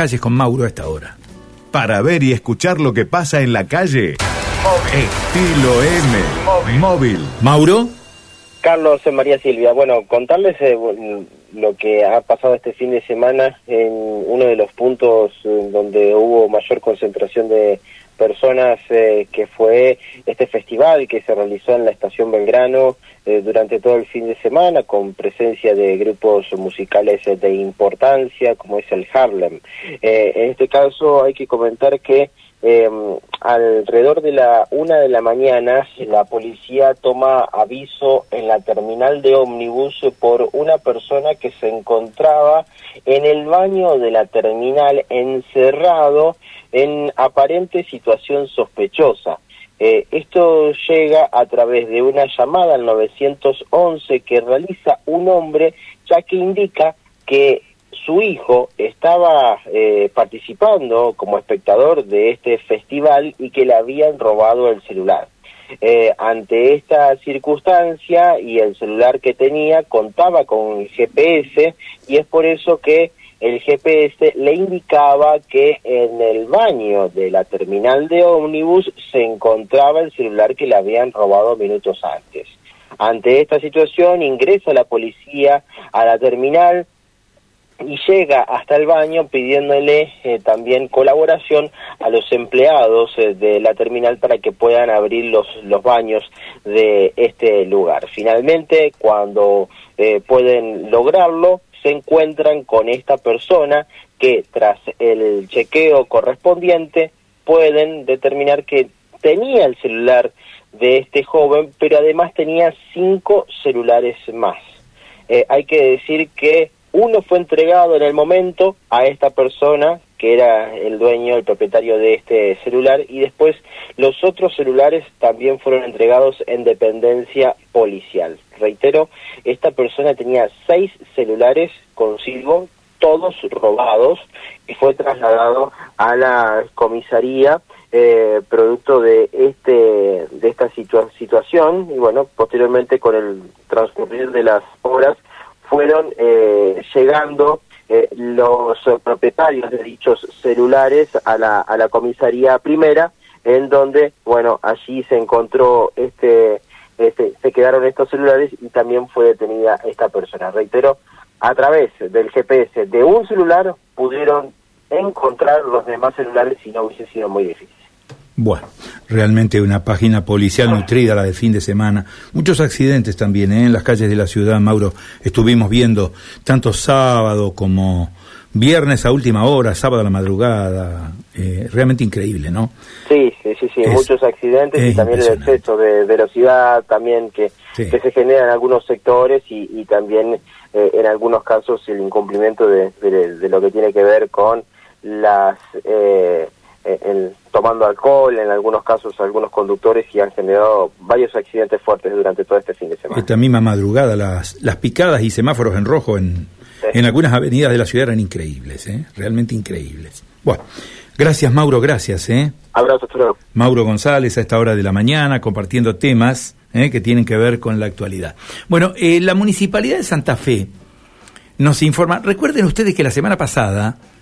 calles con Mauro a esta hora. Para ver y escuchar lo que pasa en la calle, Estilo M, móvil. Mauro. Carlos María Silvia, bueno, contarles eh, lo que ha pasado este fin de semana en uno de los puntos eh, donde hubo mayor concentración de personas, eh, que fue este festival que se realizó en la estación Belgrano durante todo el fin de semana, con presencia de grupos musicales de importancia, como es el Harlem. en este caso hay que comentar que eh, alrededor de la una de la mañana, la policía toma aviso en la terminal de ómnibus por una persona que se encontraba en el baño de la terminal encerrado en aparente situación sospechosa. Eh, esto llega a través de una llamada al 911 que realiza un hombre, ya que indica que su hijo estaba eh, participando como espectador de este festival y que le habían robado el celular. Eh, ante esta circunstancia y el celular que tenía contaba con GPS y es por eso que el GPS le indicaba que en el baño de la terminal de ómnibus se encontraba el celular que le habían robado minutos antes. Ante esta situación ingresa la policía a la terminal, y llega hasta el baño pidiéndole eh, también colaboración a los empleados eh, de la terminal para que puedan abrir los, los baños de este lugar. Finalmente, cuando eh, pueden lograrlo, se encuentran con esta persona que tras el chequeo correspondiente pueden determinar que tenía el celular de este joven, pero además tenía cinco celulares más. hay que decir que uno fue entregado en el momento a esta persona que era el dueño, el propietario de este celular, y después los otros celulares también fueron entregados en dependencia policial. Reitero, esta persona tenía seis celulares consigo, todos robados, y fue trasladado a la comisaría eh, producto de este de esta situación y bueno posteriormente con el transcurrir de las horas fueron eh, llegando eh, los propietarios de dichos celulares a la, a la comisaría primera, en donde, bueno, allí se encontró este, este, se quedaron estos celulares y también fue detenida esta persona. Reitero, a través del GPS de un celular pudieron encontrar los demás celulares y no hubiese sido muy difícil. Bueno, realmente una página policial nutrida la de fin de semana. Muchos accidentes también ¿eh? en las calles de la ciudad, Mauro. Estuvimos viendo tanto sábado como viernes a última hora, sábado a la madrugada. Eh, realmente increíble, ¿no? Sí, sí, sí, sí. muchos accidentes y también el exceso de velocidad también que, que se genera en algunos sectores y, también eh, en algunos casos el incumplimiento de, de, lo que tiene que ver con las... Eh, el, tomando alcohol, en algunos casos algunos conductores y han generado varios accidentes fuertes durante todo este fin de semana. Esta misma madrugada las, las picadas y semáforos en rojo en, en algunas avenidas de la ciudad eran increíbles, ¿eh? realmente increíbles. Bueno, gracias Mauro, gracias. ¿eh? Abrazo, Mauro González a esta hora de la mañana compartiendo temas ¿eh? que tienen que ver con la actualidad. Bueno, eh, la Municipalidad de Santa Fe nos informa, recuerden ustedes que la semana pasada